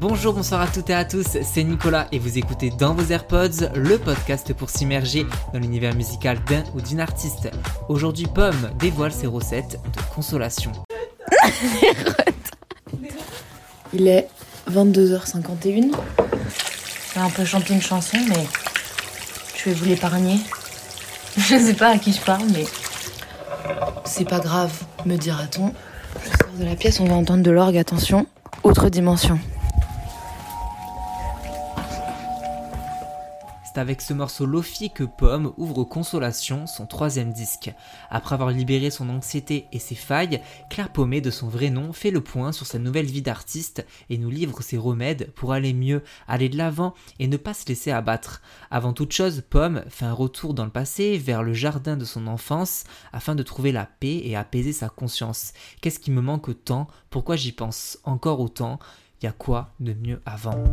Bonjour, bonsoir à toutes et à tous, c'est Nicolas et vous écoutez dans vos AirPods le podcast pour s'immerger dans l'univers musical d'un ou d'une artiste. Aujourd'hui, Pomme dévoile ses recettes de consolation. Il est 22h51. J'ai un peu chanté une chanson, mais je vais vous l'épargner. Je sais pas à qui je parle, mais c'est pas grave, me dira-t-on. Je sors de la pièce, on va entendre de l'orgue, attention, autre dimension. C'est avec ce morceau Lofi que Pomme ouvre Consolation, son troisième disque. Après avoir libéré son anxiété et ses failles, Claire Pommet, de son vrai nom, fait le point sur sa nouvelle vie d'artiste et nous livre ses remèdes pour aller mieux, aller de l'avant et ne pas se laisser abattre. Avant toute chose, Pomme fait un retour dans le passé, vers le jardin de son enfance, afin de trouver la paix et apaiser sa conscience. Qu'est-ce qui me manque tant Pourquoi j'y pense encore autant? Y a quoi de mieux avant?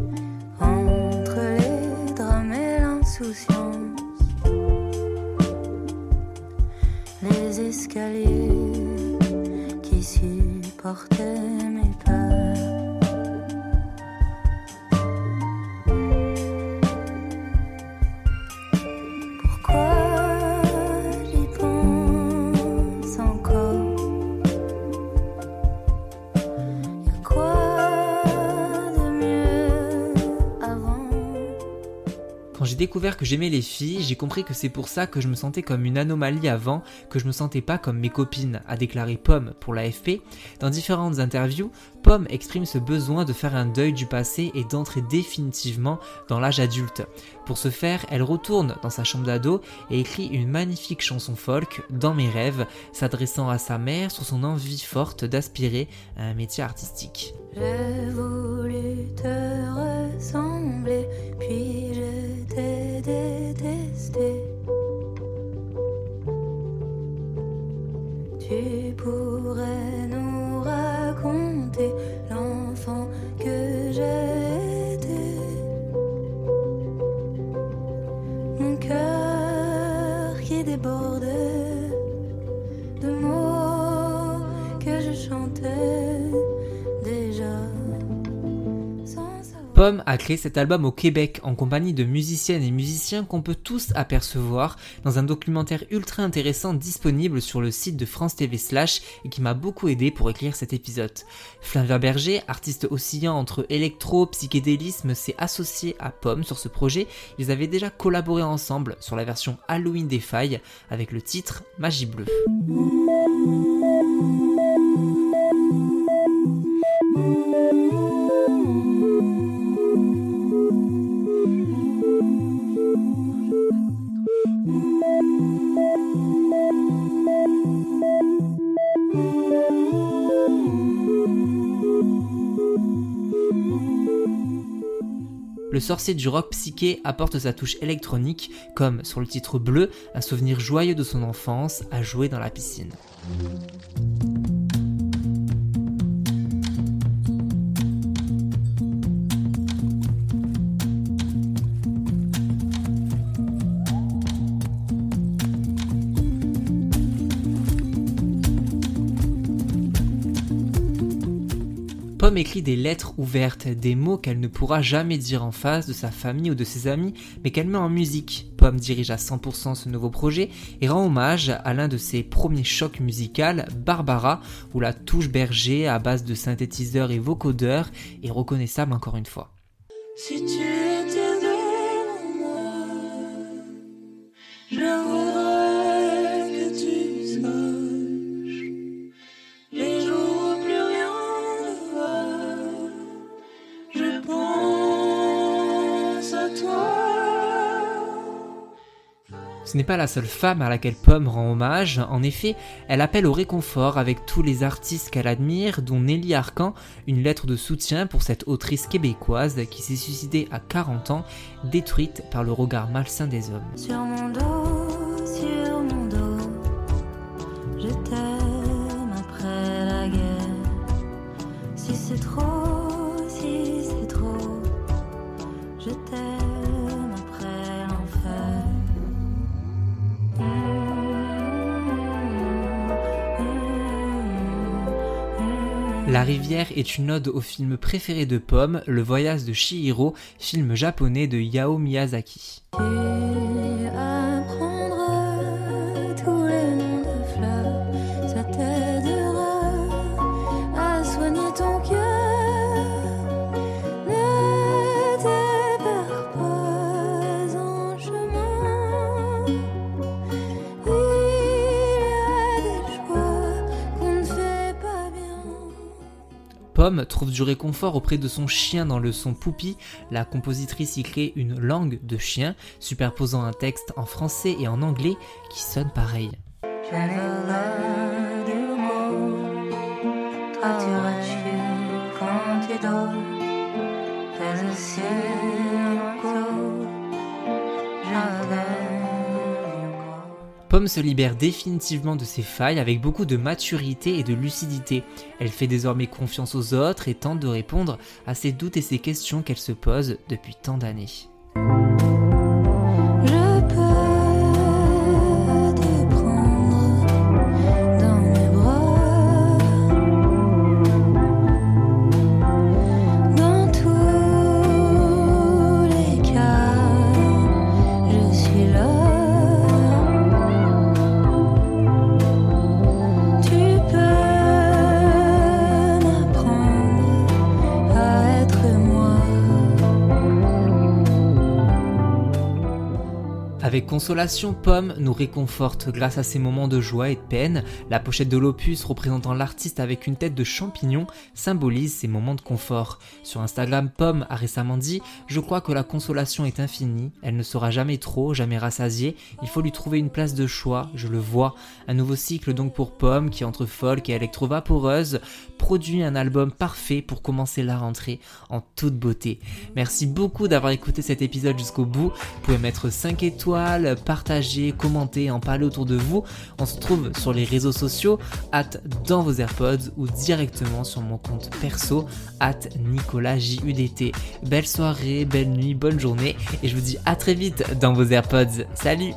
Les escaliers qui supportaient mes peurs. Découvert que j'aimais les filles, j'ai compris que c'est pour ça que je me sentais comme une anomalie avant, que je me sentais pas comme mes copines, a déclaré Pomme pour l'AFP. Dans différentes interviews, Pomme exprime ce besoin de faire un deuil du passé et d'entrer définitivement dans l'âge adulte. Pour ce faire, elle retourne dans sa chambre d'ado et écrit une magnifique chanson folk, Dans mes rêves, s'adressant à sa mère sur son envie forte d'aspirer à un métier artistique. déborde. Pomme a créé cet album au Québec en compagnie de musiciennes et musiciens qu'on peut tous apercevoir dans un documentaire ultra intéressant disponible sur le site de France TV Slash et qui m'a beaucoup aidé pour écrire cet épisode. Flavia Berger, artiste oscillant entre électro, psychédélisme, s'est associé à Pomme sur ce projet. Ils avaient déjà collaboré ensemble sur la version Halloween des failles avec le titre Magie Bleue. Le sorcier du rock psyché apporte sa touche électronique, comme sur le titre bleu, un souvenir joyeux de son enfance à jouer dans la piscine. Pomme écrit des lettres ouvertes, des mots qu'elle ne pourra jamais dire en face de sa famille ou de ses amis, mais qu'elle met en musique. Pomme dirige à 100% ce nouveau projet et rend hommage à l'un de ses premiers chocs musicaux, Barbara, où la touche berger à base de synthétiseurs et vocodeurs est reconnaissable encore une fois. Ce n'est pas la seule femme à laquelle Pomme rend hommage, en effet, elle appelle au réconfort avec tous les artistes qu'elle admire, dont Nelly Arcan, une lettre de soutien pour cette autrice québécoise qui s'est suicidée à 40 ans, détruite par le regard malsain des hommes. La rivière est une ode au film préféré de Pomme, Le voyage de Chihiro, film japonais de Yao Miyazaki. Trouve du réconfort auprès de son chien dans le son Poupi. La compositrice y crée une langue de chien, superposant un texte en français et en anglais qui sonne pareil. Pomme se libère définitivement de ses failles avec beaucoup de maturité et de lucidité. Elle fait désormais confiance aux autres et tente de répondre à ses doutes et ses questions qu'elle se pose depuis tant d'années. Avec Consolation, Pomme nous réconforte grâce à ses moments de joie et de peine. La pochette de l'opus représentant l'artiste avec une tête de champignon symbolise ces moments de confort. Sur Instagram, Pomme a récemment dit Je crois que la consolation est infinie, elle ne sera jamais trop, jamais rassasiée, il faut lui trouver une place de choix, je le vois. Un nouveau cycle donc pour Pomme qui entre folk et électro-vaporeuse produit un album parfait pour commencer la rentrée en toute beauté. Merci beaucoup d'avoir écouté cet épisode jusqu'au bout. Vous pouvez mettre 5 étoiles, partager, commenter, en parler autour de vous. On se trouve sur les réseaux sociaux, at dans vos AirPods ou directement sur mon compte perso, at Nicolas JUDT. Belle soirée, belle nuit, bonne journée et je vous dis à très vite dans vos AirPods. Salut